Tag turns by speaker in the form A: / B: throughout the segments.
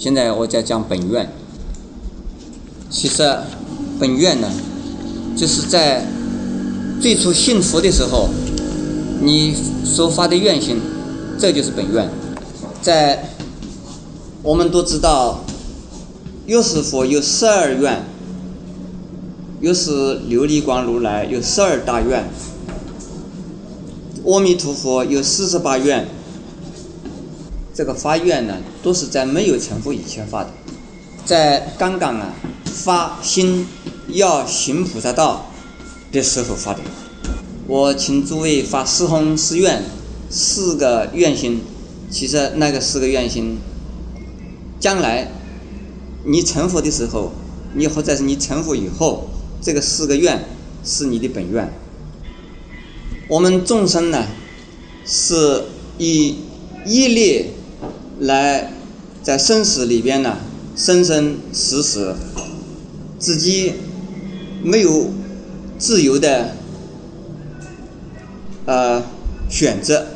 A: 现在我在讲本愿。其实本愿呢，就是在最初信佛的时候，你所发的愿心，这就是本愿。在我们都知道，药师佛有十二愿，又是琉璃光如来有十二大愿，阿弥陀佛有四十八愿。这个发愿呢，都是在没有成佛以前发的，在刚刚啊发心要行菩萨道的时候发的。我请诸位发四弘誓愿，四个愿心。其实那个四个愿心，将来你成佛的时候，你或者是你成佛以后，这个四个愿是你的本愿。我们众生呢，是以业力。来，在生死里边呢，生生死死，自己没有自由的呃选择，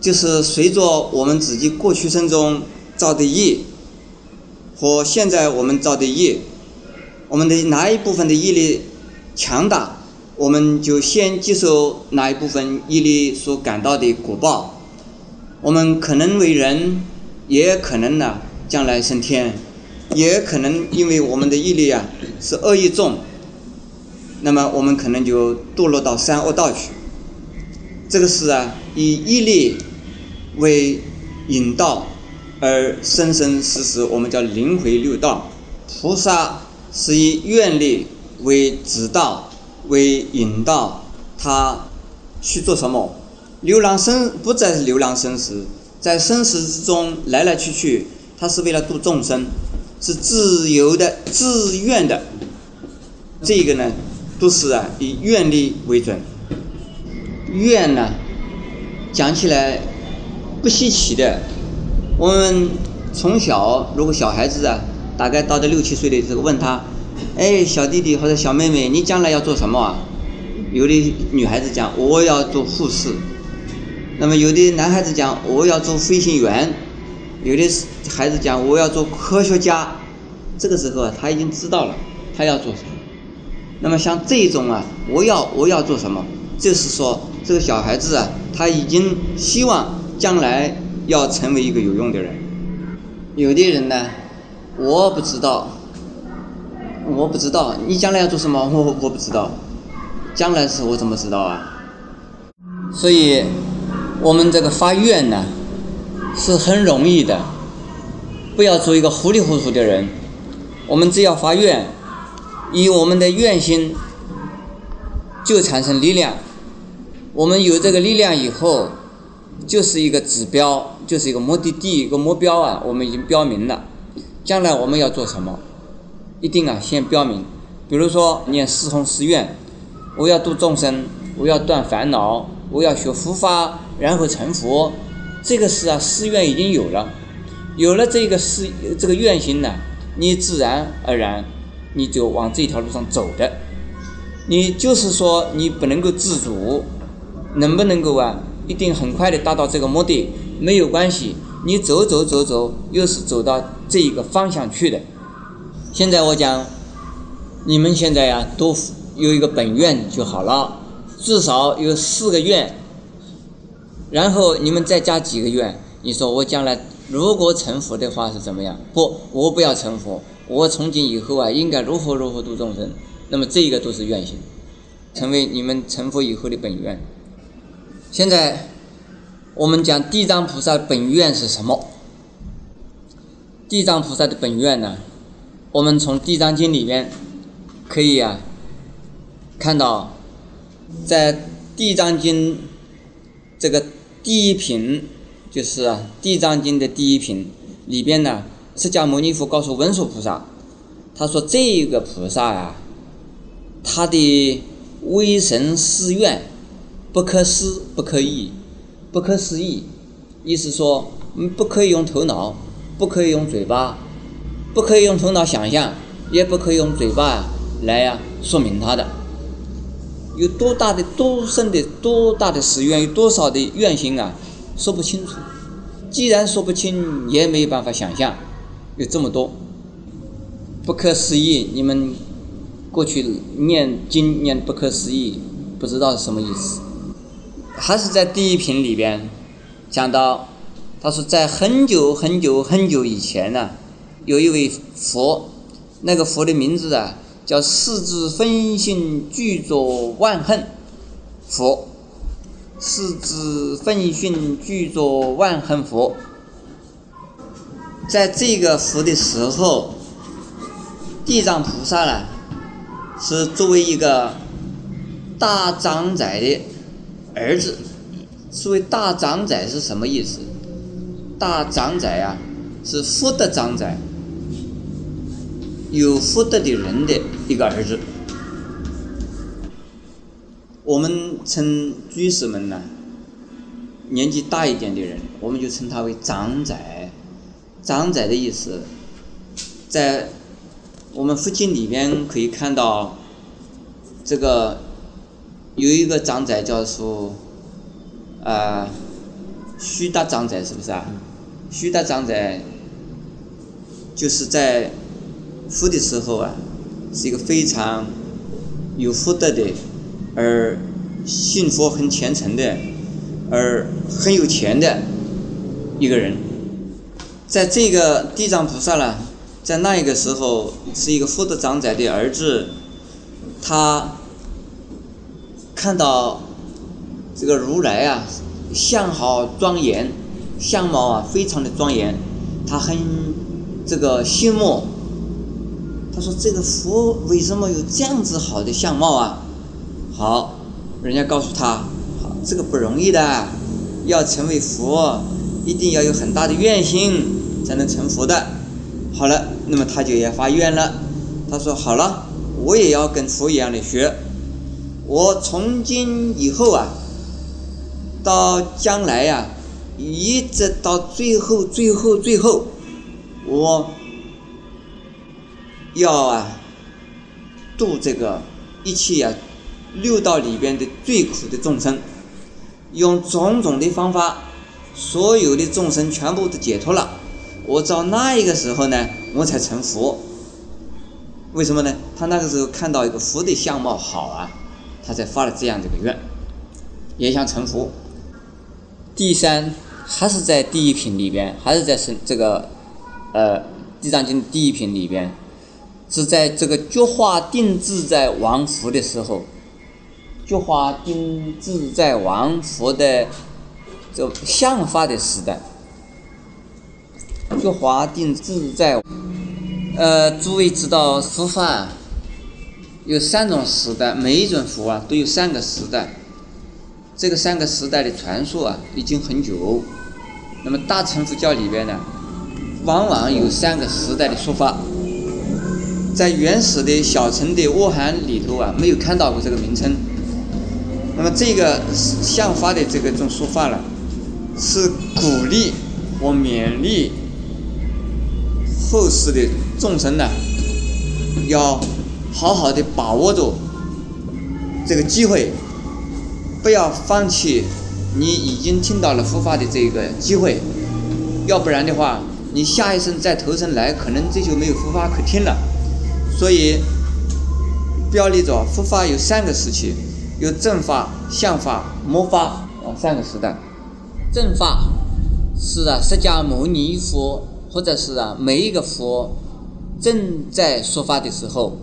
A: 就是随着我们自己过去生中造的业和现在我们造的业，我们的哪一部分的业力强大，我们就先接受哪一部分业力所感到的果报。我们可能为人，也可能呢将来升天，也可能因为我们的业力啊是恶意重，那么我们可能就堕落到三恶道去。这个是啊以业力为引道而生生死死，我们叫轮回六道。菩萨是以愿力为指导，为引导他去做什么。流浪生不再是流浪生死，在生死之中来来去去，他是为了度众生，是自由的、自愿的。这个呢，都是啊以愿力为准。愿呢，讲起来不稀奇的。我们从小，如果小孩子啊，大概到了六七岁的时候，问他：“哎，小弟弟或者小妹妹，你将来要做什么啊？”有的女孩子讲：“我要做护士。”那么有的男孩子讲我要做飞行员，有的孩子讲我要做科学家，这个时候啊他已经知道了他要做什么。那么像这种啊，我要我要做什么，就是说这个小孩子啊他已经希望将来要成为一个有用的人。有的人呢，我不知道，我不知道你将来要做什么，我我不知道，将来是我怎么知道啊？所以。我们这个发愿呢，是很容易的，不要做一个糊里糊涂的人。我们只要发愿，以我们的愿心就产生力量。我们有这个力量以后，就是一个指标，就是一个目的地，一个目标啊。我们已经标明了，将来我们要做什么，一定啊先标明。比如说念四弘誓愿，我要度众生，我要断烦恼，我要学佛法。然后成佛，这个是啊，誓愿已经有了，有了这个誓这个愿心呢，你自然而然你就往这条路上走的。你就是说你不能够自主，能不能够啊？一定很快的达到这个目的没有关系，你走走走走，又是走到这一个方向去的。现在我讲，你们现在呀都有一个本愿就好了，至少有四个愿。然后你们再加几个愿，你说我将来如果成佛的话是怎么样？不，我不要成佛，我从今以后啊，应该如何如何度众生。那么这个都是愿心，成为你们成佛以后的本愿。现在我们讲地藏菩萨本愿是什么？地藏菩萨的本愿呢？我们从地藏经里面可以啊看到，在地藏经这个。第一品就是《地藏经》的第一品里边呢，释迦牟尼佛告诉文殊菩萨，他说这个菩萨呀，他的威神誓愿不可思不可议，不可思议，意思说，不可以用头脑，不可以用嘴巴，不可以用头脑想象，也不可以用嘴巴来呀说明他的。有多大的多深的多大的誓愿，有多少的愿心啊，说不清楚。既然说不清，也没有办法想象。有这么多，不可思议。你们过去念经念不可思议，不知道是什么意思。还是在第一品里边讲到，他说在很久很久很久以前呢，有一位佛，那个佛的名字啊叫四智分性具作万恨佛，四智分性具作万恨佛。在这个佛的时候，地藏菩萨呢是作为一个大长宰的儿子。所谓大长宰是什么意思？大长宰啊，是福德长宰，有福德的人的一个儿子。我们称居士们呢，年纪大一点的人，我们就称他为长仔。长仔的意思，在我们附近里边可以看到，这个有一个长宰叫做啊徐大长宰，是不是啊？徐大长宰就是在佛的时候啊，是一个非常有福德的，而信佛很虔诚的，而很有钱的一个人。在这个地藏菩萨呢，在那一个时候是一个福德长者的儿子，他看到这个如来啊，相好庄严，相貌啊非常的庄严，他很这个羡慕。他说：“这个佛为什么有这样子好的相貌啊？”好，人家告诉他：“好，这个不容易的，要成为佛，一定要有很大的愿心。”才能成佛的，好了，那么他就也发愿了。他说：“好了，我也要跟佛一样的学。我从今以后啊，到将来呀，一直到最后、最后、最后，我要啊度这个一切啊六道里边的最苦的众生，用种种的方法，所有的众生全部都解脱了。”我到那一个时候呢，我才成佛。为什么呢？他那个时候看到一个佛的相貌好啊，他才发了这样的一个愿，也想成佛。第三，还是在第一品里边，还是在是这个呃《地藏经》第一品里边，是在这个菊花定制在王佛的时候，菊花定制在王佛的这相法的时代。菊花定制在，呃，诸位知道佛法有三种时代，每一种佛啊都有三个时代。这个三个时代的传说啊已经很久。那么大乘佛教里边呢，往往有三个时代的说法。在原始的小乘的阿含里头啊，没有看到过这个名称。那么这个相法的这个种说法呢，是鼓励或勉励。后世的众生呢，要好好的把握住这个机会，不要放弃你已经听到了佛法的这个机会，要不然的话，你下一生再投生来，可能这就没有佛法可听了。所以，标立着佛法有三个时期，有正法、相法、魔法啊三个时代。正法是啊，释迦牟尼佛。或者是啊，每一个佛正在说法的时候，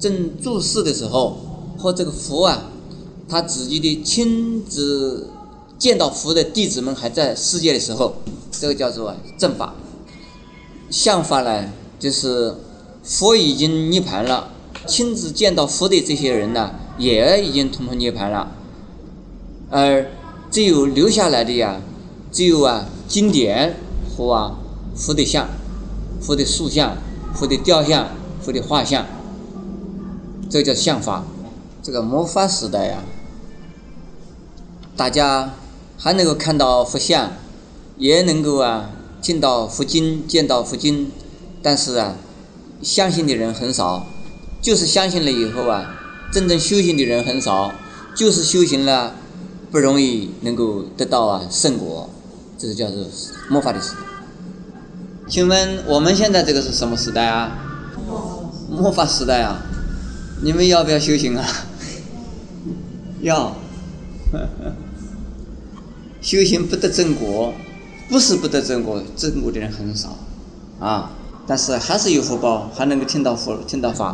A: 正注视的时候，或这个佛啊，他自己的亲自见到佛的弟子们还在世界的时候，这个叫做正法。相法呢，就是佛已经涅盘了，亲自见到佛的这些人呢，也已经通通涅盘了，而只有留下来的呀，只有啊经典和啊。佛的像，佛的塑像，佛的雕像，佛的画像，这叫相法。这个魔法时代呀，大家还能够看到佛像，也能够啊见到佛经，见到佛经，但是啊，相信的人很少。就是相信了以后啊，真正修行的人很少。就是修行了，不容易能够得到啊圣果。这是叫做魔法的时代。请问我们现在这个是什么时代啊？末法时代啊！你们要不要修行啊？要。修行不得正果，不是不得正果，正果的人很少，啊，但是还是有福报，还能够听到佛，听到法。